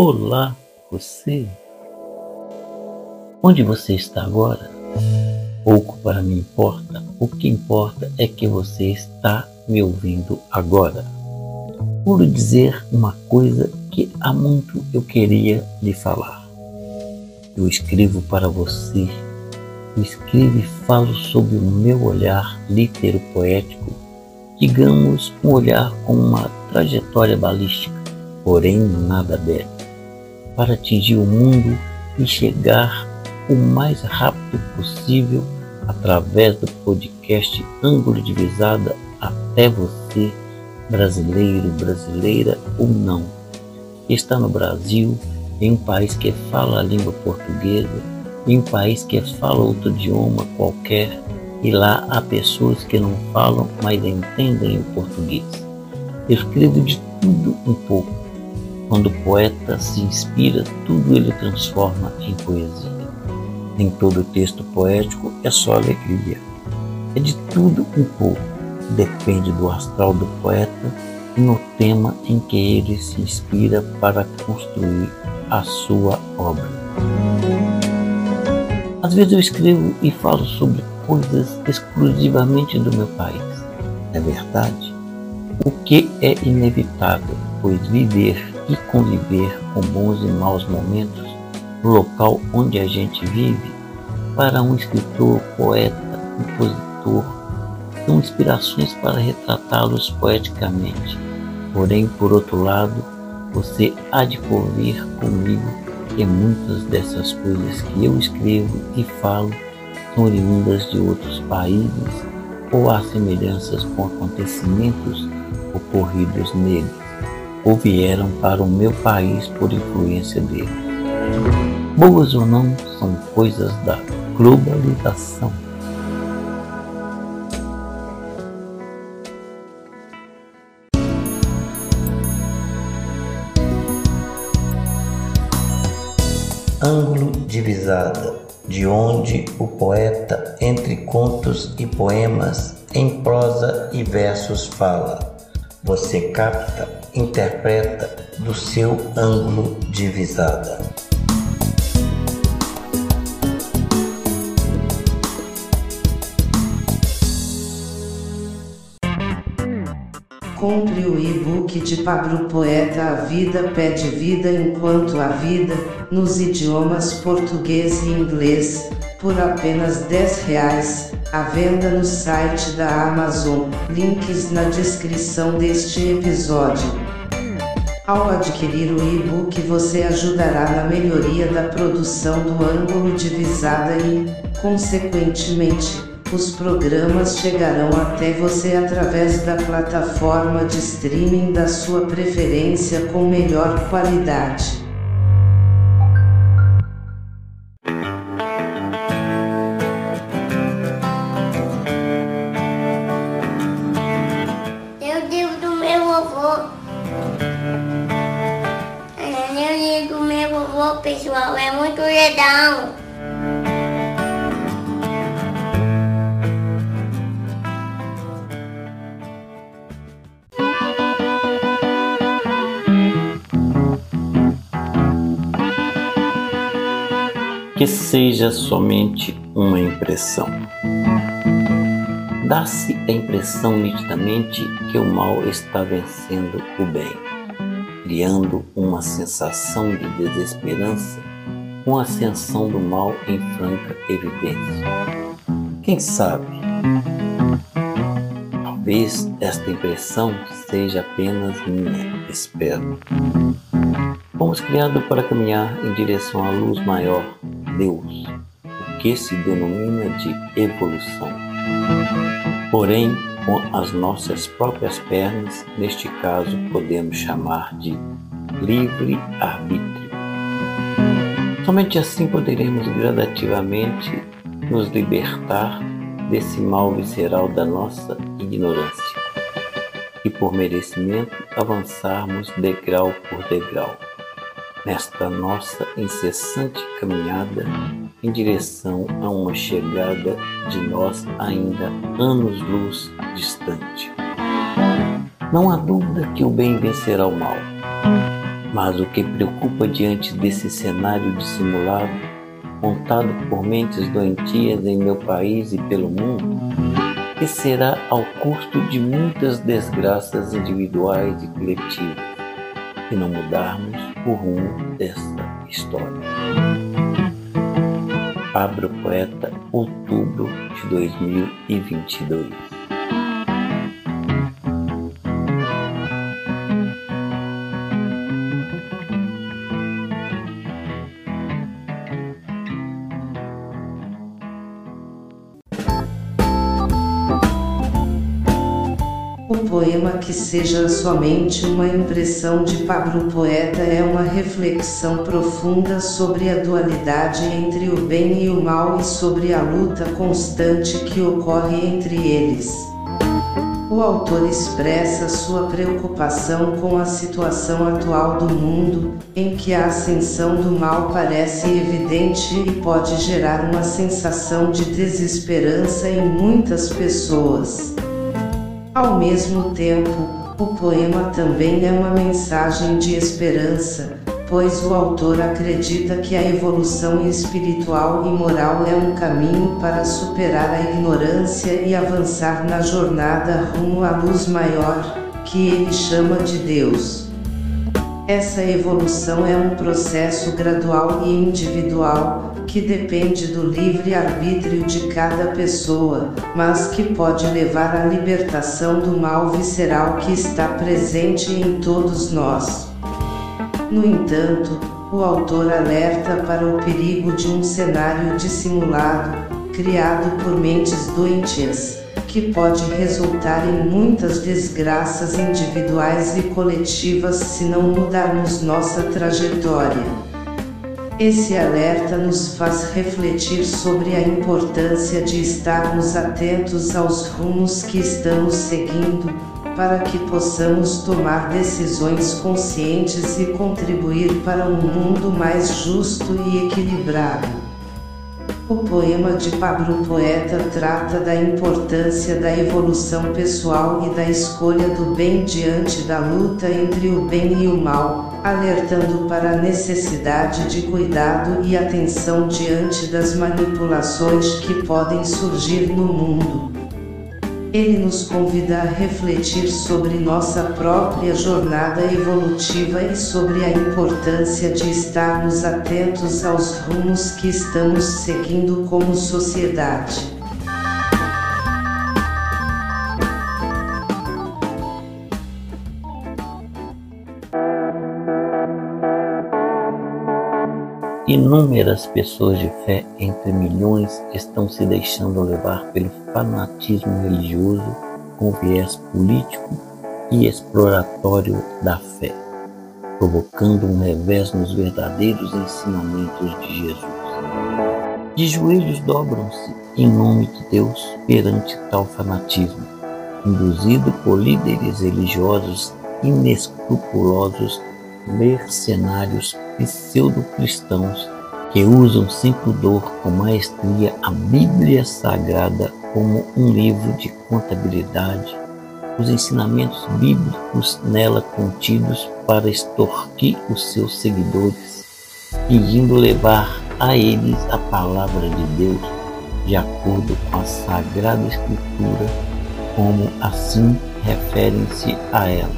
Olá, você. Onde você está agora? Pouco para mim importa. O que importa é que você está me ouvindo agora. Vou dizer uma coisa que há muito eu queria lhe falar. Eu escrevo para você. Eu escrevo e falo sobre o meu olhar litero poético, digamos um olhar com uma trajetória balística, porém nada aberto para atingir o mundo e chegar o mais rápido possível através do podcast Ângulo de Visada. Até você, brasileiro, brasileira ou não, que está no Brasil, em um país que fala a língua portuguesa, em um país que fala outro idioma qualquer, e lá há pessoas que não falam, mas entendem o português. Eu escrevo de tudo um pouco quando o poeta se inspira, tudo ele transforma em poesia. Nem todo texto poético é só alegria. É de tudo um pouco. Depende do astral do poeta e no tema em que ele se inspira para construir a sua obra. Às vezes eu escrevo e falo sobre coisas exclusivamente do meu país. É verdade? O que é inevitável, pois viver e conviver com bons e maus momentos no local onde a gente vive, para um escritor, poeta, compositor, são inspirações para retratá-los poeticamente. Porém, por outro lado, você há de convir comigo que muitas dessas coisas que eu escrevo e falo são oriundas de outros países ou há semelhanças com acontecimentos ocorridos neles ou vieram para o meu país por influência dele. Boas ou não, são coisas da globalização. Ângulo de visada, de onde o poeta, entre contos e poemas, em prosa e versos fala. Você capta interpreta do seu ângulo de visada. Compre o e-book de Pablo Poeta A Vida Pede Vida Enquanto a Vida, nos idiomas português e inglês, por apenas 10 reais à venda no site da Amazon, links na descrição deste episódio. Ao adquirir o e-book você ajudará na melhoria da produção do ângulo de visada e, consequentemente, os programas chegarão até você através da plataforma de streaming da sua preferência com melhor qualidade. Pessoal, é muito legal. Que seja somente uma impressão. Dá-se a impressão nitidamente que o mal está vencendo o bem criando uma sensação de desesperança com a ascensão do mal em franca evidência. Quem sabe? Talvez esta impressão seja apenas minha, espero. Fomos criados para caminhar em direção à luz maior, Deus, o que se denomina de evolução. Porém, com as nossas próprias pernas, neste caso podemos chamar de livre-arbítrio. Somente assim poderemos gradativamente nos libertar desse mal visceral da nossa ignorância e, por merecimento, avançarmos degrau por degrau nesta nossa incessante caminhada em direção a uma chegada de nós ainda anos-luz distante. Não há dúvida que o bem vencerá o mal, Mas o que preocupa diante desse cenário dissimulado, montado por mentes doentias em meu país e pelo mundo, que será ao custo de muitas desgraças individuais e coletivas, se não mudarmos o rumo desta história. Pablo Poeta, outubro de 2022. Seja somente uma impressão de Pablo Poeta é uma reflexão profunda sobre a dualidade entre o bem e o mal e sobre a luta constante que ocorre entre eles. O autor expressa sua preocupação com a situação atual do mundo, em que a ascensão do mal parece evidente e pode gerar uma sensação de desesperança em muitas pessoas. Ao mesmo tempo, o poema também é uma mensagem de esperança, pois o autor acredita que a evolução espiritual e moral é um caminho para superar a ignorância e avançar na jornada rumo à luz maior, que ele chama de Deus. Essa evolução é um processo gradual e individual, que depende do livre arbítrio de cada pessoa, mas que pode levar à libertação do mal visceral que está presente em todos nós. No entanto, o autor alerta para o perigo de um cenário dissimulado, criado por mentes doentias, que pode resultar em muitas desgraças individuais e coletivas se não mudarmos nossa trajetória. Esse alerta nos faz refletir sobre a importância de estarmos atentos aos rumos que estamos seguindo, para que possamos tomar decisões conscientes e contribuir para um mundo mais justo e equilibrado. O poema de Pablo Poeta trata da importância da evolução pessoal e da escolha do bem diante da luta entre o bem e o mal, alertando para a necessidade de cuidado e atenção diante das manipulações que podem surgir no mundo. Ele nos convida a refletir sobre nossa própria jornada evolutiva e sobre a importância de estarmos atentos aos rumos que estamos seguindo como sociedade. Inúmeras pessoas de fé entre milhões estão se deixando levar pelo fanatismo religioso com viés político e exploratório da fé, provocando um revés nos verdadeiros ensinamentos de Jesus. De joelhos dobram-se em nome de Deus perante tal fanatismo, induzido por líderes religiosos inescrupulosos mercenários pseudo-cristãos que usam sem pudor com maestria a Bíblia Sagrada como um livro de contabilidade, os ensinamentos bíblicos nela contidos para extorquir os seus seguidores, pedindo levar a eles a palavra de Deus de acordo com a Sagrada Escritura, como assim referem-se a ela.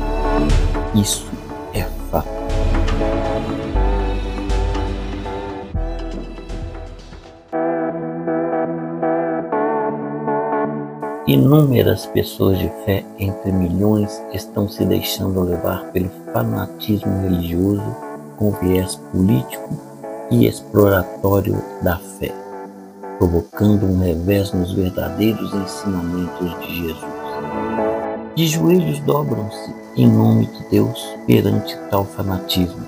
Isso Inúmeras pessoas de fé entre milhões estão se deixando levar pelo fanatismo religioso com viés político e exploratório da fé, provocando um revés nos verdadeiros ensinamentos de Jesus. De joelhos dobram-se em nome de Deus perante tal fanatismo,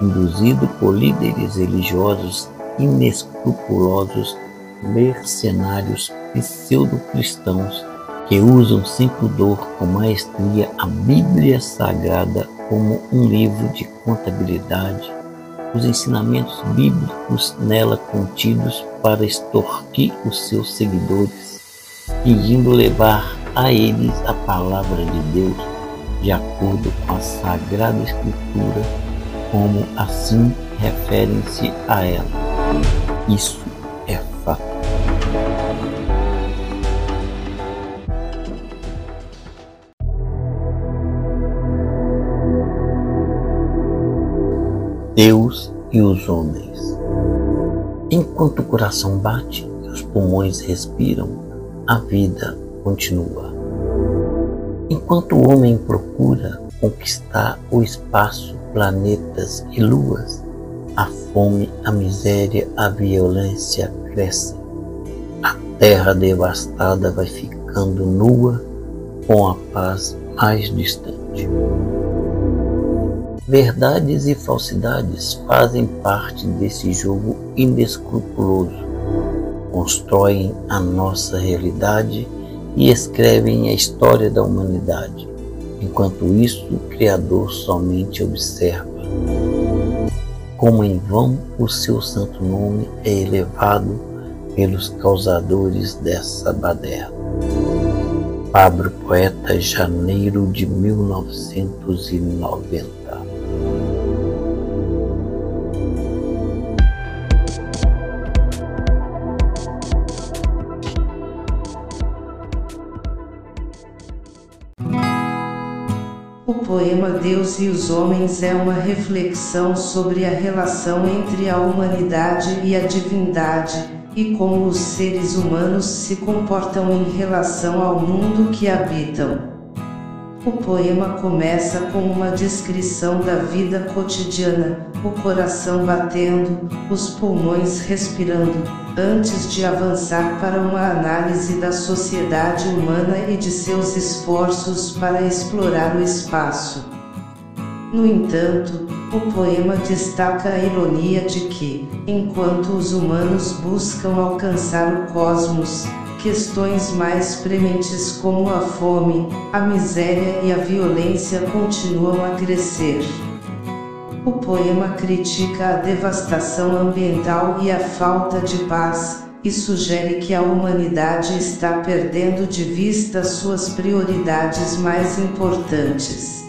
induzido por líderes religiosos inescrupulosos mercenários pseudo-cristãos que usam sem pudor com maestria a Bíblia Sagrada como um livro de contabilidade, os ensinamentos bíblicos nela contidos para extorquir os seus seguidores, pedindo levar a eles a palavra de Deus de acordo com a Sagrada Escritura, como assim referem-se a ela. Isso é fato. Deus e os homens. Enquanto o coração bate e os pulmões respiram, a vida continua. Enquanto o homem procura conquistar o espaço, planetas e luas, a fome, a miséria, a violência crescem. A terra devastada vai ficando nua com a paz mais distante. Verdades e falsidades fazem parte desse jogo inescrupuloso. Constroem a nossa realidade e escrevem a história da humanidade. Enquanto isso, o Criador somente observa. Como em vão o seu santo nome é elevado pelos causadores dessa baderna. Pablo Poeta, janeiro de 1990 O poema Deus e os Homens é uma reflexão sobre a relação entre a humanidade e a divindade, e como os seres humanos se comportam em relação ao mundo que habitam. O poema começa com uma descrição da vida cotidiana, o coração batendo, os pulmões respirando, antes de avançar para uma análise da sociedade humana e de seus esforços para explorar o espaço. No entanto, o poema destaca a ironia de que, enquanto os humanos buscam alcançar o cosmos, questões mais prementes como a fome, a miséria e a violência continuam a crescer. O poema critica a devastação ambiental e a falta de paz, e sugere que a humanidade está perdendo de vista suas prioridades mais importantes.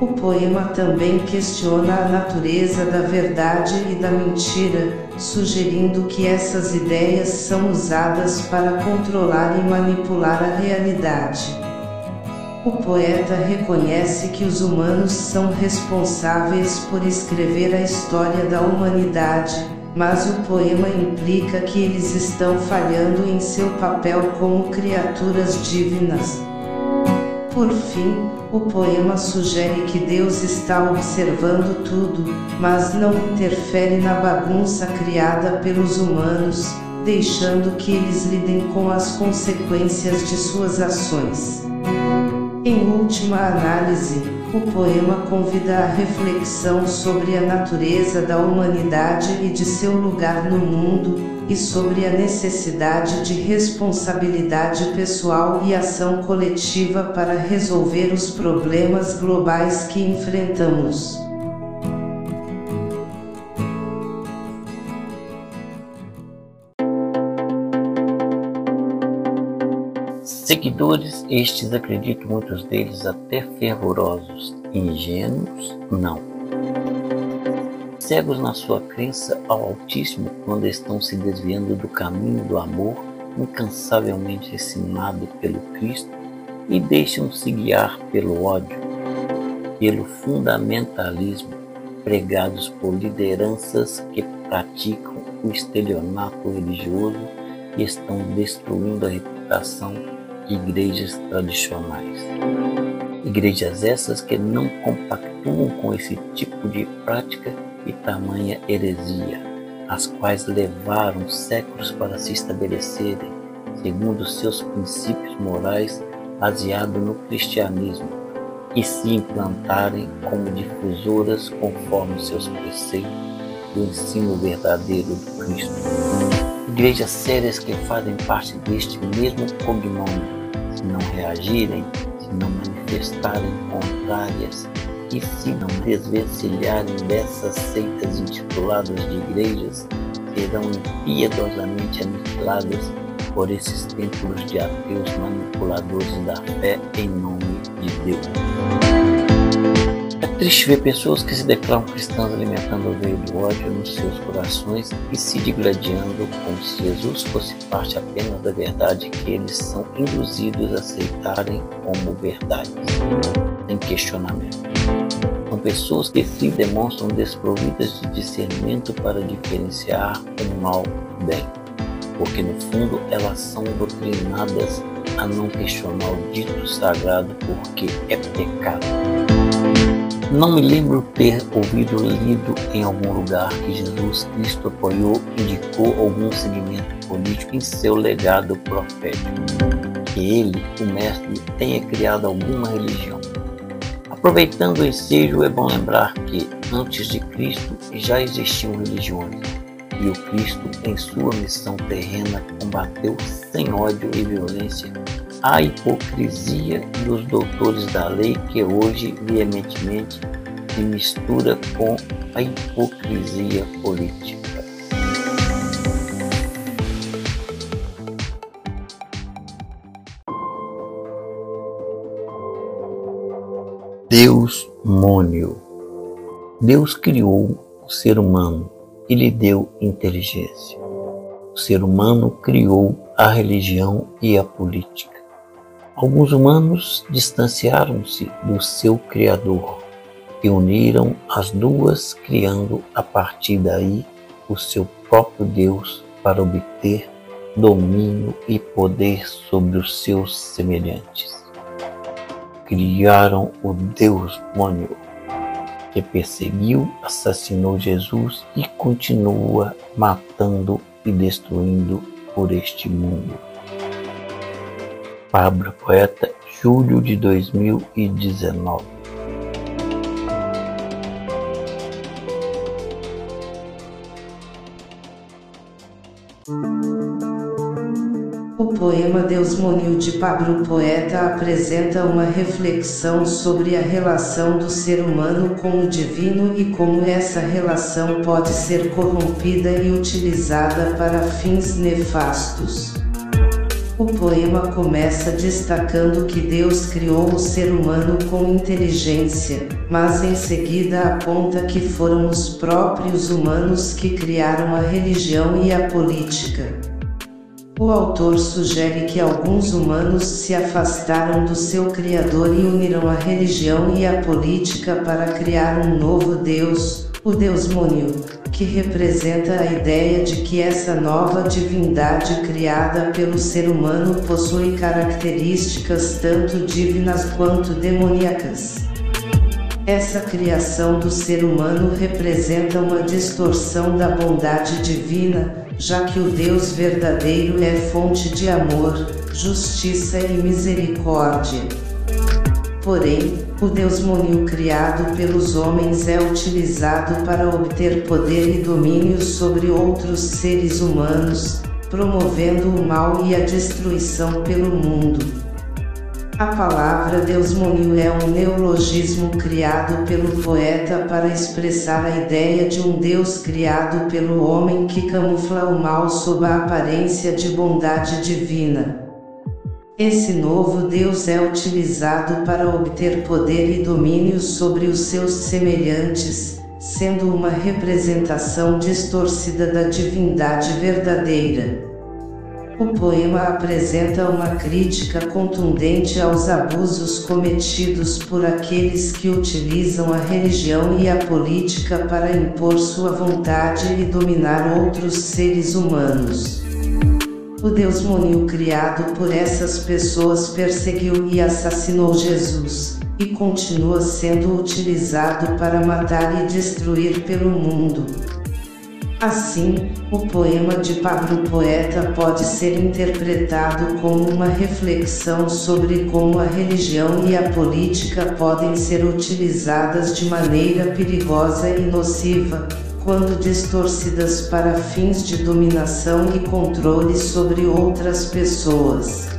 O poema também questiona a natureza da verdade e da mentira, sugerindo que essas ideias são usadas para controlar e manipular a realidade. O poeta reconhece que os humanos são responsáveis por escrever a história da humanidade, mas o poema implica que eles estão falhando em seu papel como criaturas divinas. Por fim, o poema sugere que Deus está observando tudo, mas não interfere na bagunça criada pelos humanos, deixando que eles lidem com as consequências de suas ações. Em última análise, o poema convida a reflexão sobre a natureza da humanidade e de seu lugar no mundo, e sobre a necessidade de responsabilidade pessoal e ação coletiva para resolver os problemas globais que enfrentamos. Seguidores, estes acredito muitos deles até fervorosos, ingênuos, não. Cegos na sua crença ao Altíssimo quando estão se desviando do caminho do amor incansavelmente ensinado pelo Cristo e deixam-se guiar pelo ódio, pelo fundamentalismo, pregados por lideranças que praticam o estelionato religioso e estão destruindo a reputação igrejas tradicionais. Igrejas essas que não compactuam com esse tipo de prática e tamanha heresia, as quais levaram séculos para se estabelecerem segundo seus princípios morais baseados no cristianismo e se implantarem como difusoras conforme seus preceitos do ensino verdadeiro do Cristo. Igrejas sérias que fazem parte deste mesmo cognome, se não reagirem, se não manifestarem contrárias e se não desvencilharem dessas seitas intituladas de igrejas, serão impiedosamente aniquiladas por esses templos de ateus manipuladores da fé em nome de Deus. Triste ver pessoas que se declaram cristãs alimentando o veio do ódio nos seus corações e se digladiando como se Jesus fosse parte apenas da verdade que eles são induzidos a aceitarem como verdade, sem questionamento. São pessoas que se demonstram desprovidas de discernimento para diferenciar o mal do bem, porque no fundo elas são doutrinadas a não questionar o dito sagrado porque é pecado. Não me lembro ter ouvido ou lido em algum lugar que Jesus Cristo apoiou, indicou algum segmento político em seu legado profético. Que ele, o Mestre, tenha criado alguma religião. Aproveitando o ensejo, é bom lembrar que, antes de Cristo, já existiam religiões, e o Cristo, em sua missão terrena, combateu sem ódio e violência a hipocrisia dos doutores da lei que hoje veementemente se mistura com a hipocrisia política. Deus mônio. Deus criou o ser humano e lhe deu inteligência. O ser humano criou a religião e a política. Alguns humanos distanciaram-se do seu Criador e uniram as duas, criando a partir daí o seu próprio Deus para obter domínio e poder sobre os seus semelhantes. Criaram o Deus Mônio, que perseguiu, assassinou Jesus e continua matando e destruindo por este mundo. Pablo Poeta, julho de 2019. O poema Deus Monil de Pablo Poeta apresenta uma reflexão sobre a relação do ser humano com o divino e como essa relação pode ser corrompida e utilizada para fins nefastos. O poema começa destacando que Deus criou o ser humano com inteligência, mas em seguida aponta que foram os próprios humanos que criaram a religião e a política. O autor sugere que alguns humanos se afastaram do seu Criador e uniram a religião e a política para criar um novo Deus, o Deus Mônio que representa a ideia de que essa nova divindade criada pelo ser humano possui características tanto divinas quanto demoníacas. Essa criação do ser humano representa uma distorção da bondade divina, já que o Deus verdadeiro é fonte de amor, justiça e misericórdia. Porém, o Deus monil criado pelos homens é utilizado para obter poder e domínio sobre outros seres humanos, promovendo o mal e a destruição pelo mundo. A palavra Deus monil é um neologismo criado pelo poeta para expressar a ideia de um Deus criado pelo homem que camufla o mal sob a aparência de bondade divina. Esse novo Deus é utilizado para obter poder e domínio sobre os seus semelhantes, sendo uma representação distorcida da divindade verdadeira. O poema apresenta uma crítica contundente aos abusos cometidos por aqueles que utilizam a religião e a política para impor sua vontade e dominar outros seres humanos. O Deus monil criado por essas pessoas perseguiu e assassinou Jesus, e continua sendo utilizado para matar e destruir pelo mundo. Assim, o poema de Pablo Poeta pode ser interpretado como uma reflexão sobre como a religião e a política podem ser utilizadas de maneira perigosa e nociva, quando distorcidas para fins de dominação e controle sobre outras pessoas.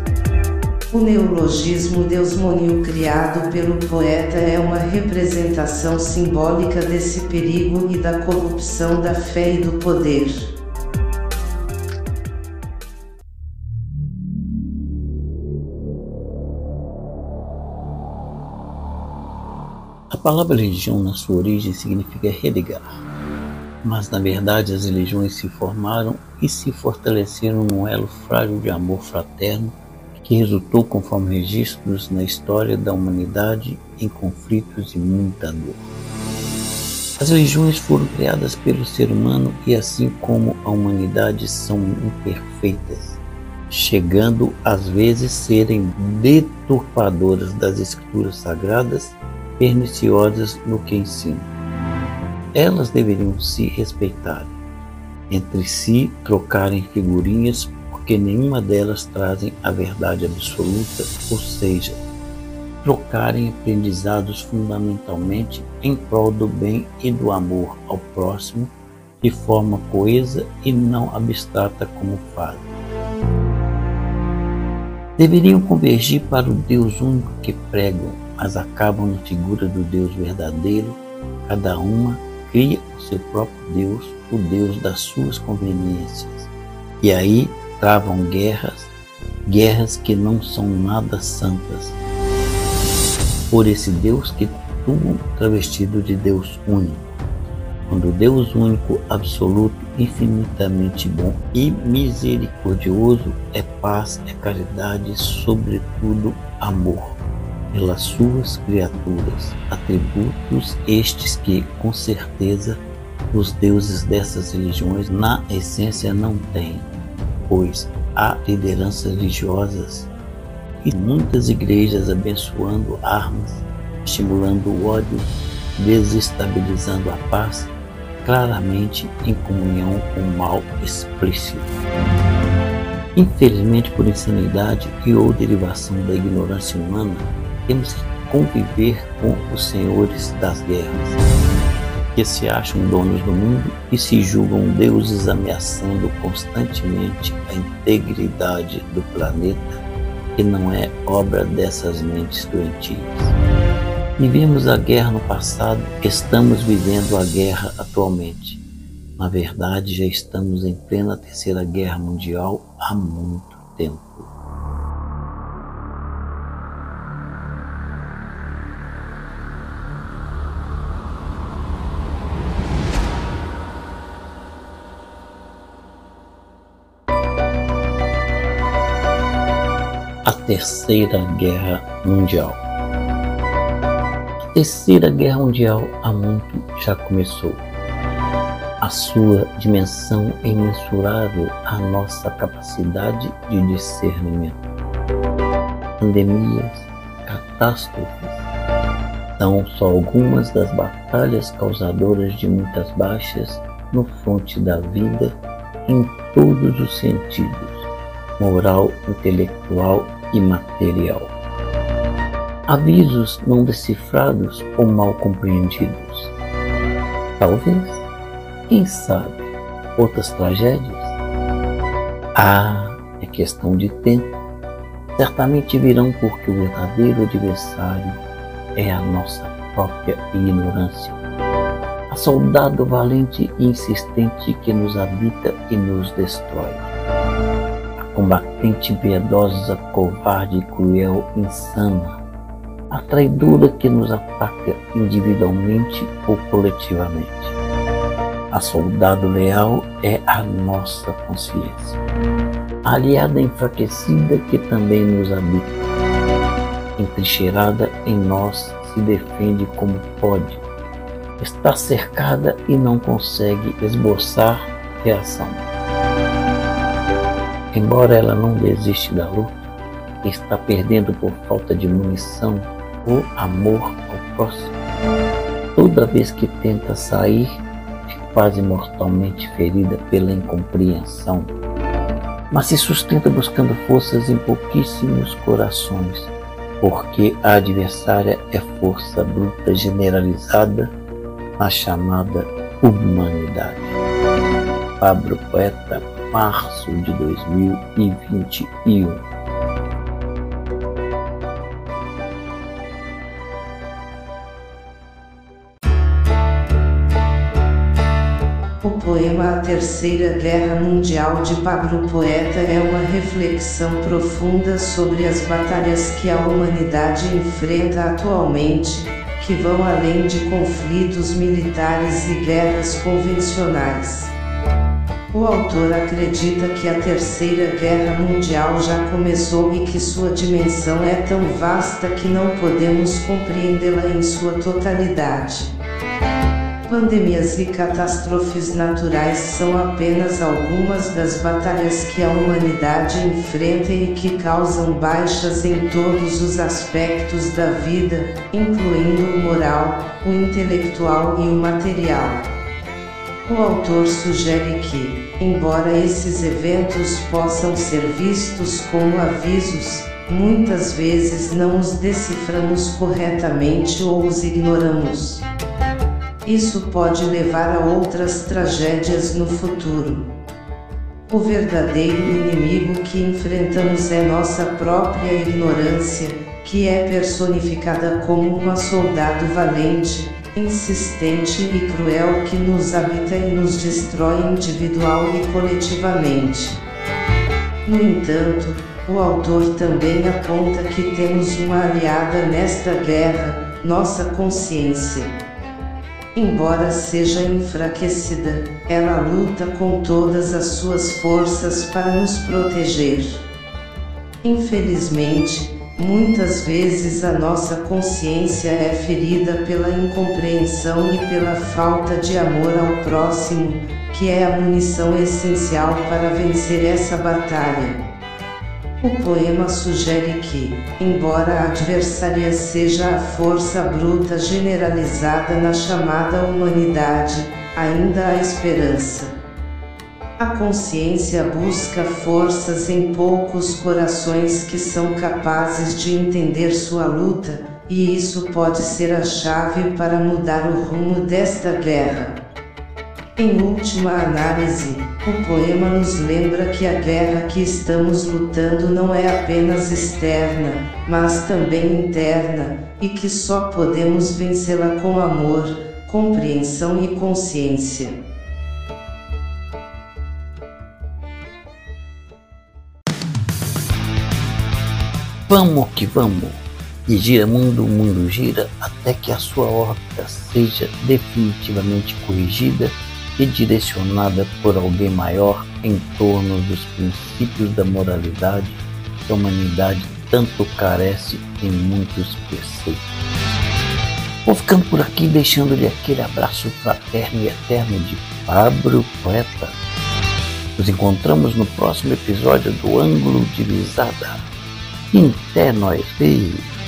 O neologismo deusmonil criado pelo poeta é uma representação simbólica desse perigo e da corrupção da fé e do poder. A palavra religião, na sua origem, significa religar, mas na verdade as religiões se formaram e se fortaleceram num elo frágil de amor fraterno que resultou, conforme registros na história da humanidade, em conflitos e muita dor. As religiões foram criadas pelo ser humano e, assim como a humanidade, são imperfeitas, chegando às vezes serem deturpadoras das escrituras sagradas perniciosas no que ensinam. Elas deveriam se respeitar, entre si trocarem figurinhas, porque nenhuma delas trazem a verdade absoluta, ou seja, trocarem aprendizados fundamentalmente em prol do bem e do amor ao próximo de forma coesa e não abstrata como fazem. Deveriam convergir para o Deus único que pregam mas acabam na figura do Deus verdadeiro, cada uma cria o seu próprio Deus, o Deus das suas conveniências. E aí travam guerras, guerras que não são nada santas, por esse Deus que tudo travestido de Deus único. Quando Deus único, absoluto, infinitamente bom e misericordioso é paz, é caridade, sobretudo amor pelas suas criaturas, atributos estes que, com certeza, os deuses dessas religiões na essência não têm, pois há lideranças religiosas e muitas igrejas abençoando armas, estimulando o ódio, desestabilizando a paz, claramente em comunhão com o mal explícito. Infelizmente, por insanidade e ou derivação da ignorância humana, temos que conviver com os senhores das guerras, que se acham donos do mundo e se julgam deuses ameaçando constantemente a integridade do planeta, que não é obra dessas mentes doentias. Vivemos a guerra no passado, estamos vivendo a guerra atualmente. Na verdade, já estamos em plena Terceira Guerra Mundial há muito tempo. Terceira Guerra Mundial. A Terceira Guerra Mundial há muito já começou. A sua dimensão é imensurável à nossa capacidade de discernimento. Pandemias, catástrofes, são só algumas das batalhas causadoras de muitas baixas no fronte da vida em todos os sentidos moral, intelectual imaterial. Avisos não decifrados ou mal compreendidos. Talvez, quem sabe, outras tragédias? Ah, é questão de tempo. Certamente virão porque o verdadeiro adversário é a nossa própria ignorância. A soldado valente e insistente que nos habita e nos destrói combatente impiedosa, covarde, cruel, insana, a traidora que nos ataca individualmente ou coletivamente. A soldado leal é a nossa consciência, a aliada enfraquecida que também nos habita, entrincheirada em nós, se defende como pode, está cercada e não consegue esboçar reação. Embora ela não desiste da luta, está perdendo por falta de munição o amor ao próximo. Toda vez que tenta sair, é quase mortalmente ferida pela incompreensão, mas se sustenta buscando forças em pouquíssimos corações, porque a adversária é força bruta generalizada na chamada humanidade. Pablo Poeta março de 2021. O poema A Terceira Guerra Mundial de Pablo Poeta é uma reflexão profunda sobre as batalhas que a humanidade enfrenta atualmente que vão além de conflitos militares e guerras convencionais. O autor acredita que a Terceira Guerra Mundial já começou e que sua dimensão é tão vasta que não podemos compreendê-la em sua totalidade. Pandemias e catástrofes naturais são apenas algumas das batalhas que a humanidade enfrenta e que causam baixas em todos os aspectos da vida, incluindo o moral, o intelectual e o material. O autor sugere que, embora esses eventos possam ser vistos como avisos, muitas vezes não os deciframos corretamente ou os ignoramos. Isso pode levar a outras tragédias no futuro. O verdadeiro inimigo que enfrentamos é nossa própria ignorância, que é personificada como uma soldado valente, insistente e cruel que nos habita e nos destrói individual e coletivamente. No entanto, o autor também aponta que temos uma aliada nesta guerra, nossa consciência. Embora seja enfraquecida, ela luta com todas as suas forças para nos proteger. Infelizmente, muitas vezes a nossa consciência é ferida pela incompreensão e pela falta de amor ao próximo, que é a munição essencial para vencer essa batalha. O poema sugere que, embora a adversária seja a força bruta generalizada na chamada humanidade, ainda há esperança. A consciência busca forças em poucos corações que são capazes de entender sua luta, e isso pode ser a chave para mudar o rumo desta guerra. Em última análise, o poema nos lembra que a guerra que estamos lutando não é apenas externa, mas também interna, e que só podemos vencê-la com amor, compreensão e consciência. Vamos que vamos! E gira mundo, o mundo gira até que a sua órbita seja definitivamente corrigida e direcionada por alguém maior em torno dos princípios da moralidade que a humanidade tanto carece em muitos preceitos. Vou ficando por aqui deixando-lhe aquele abraço fraterno e eterno de Pablo Poeta. Nos encontramos no próximo episódio do Ângulo de Visada. Nós, filhos!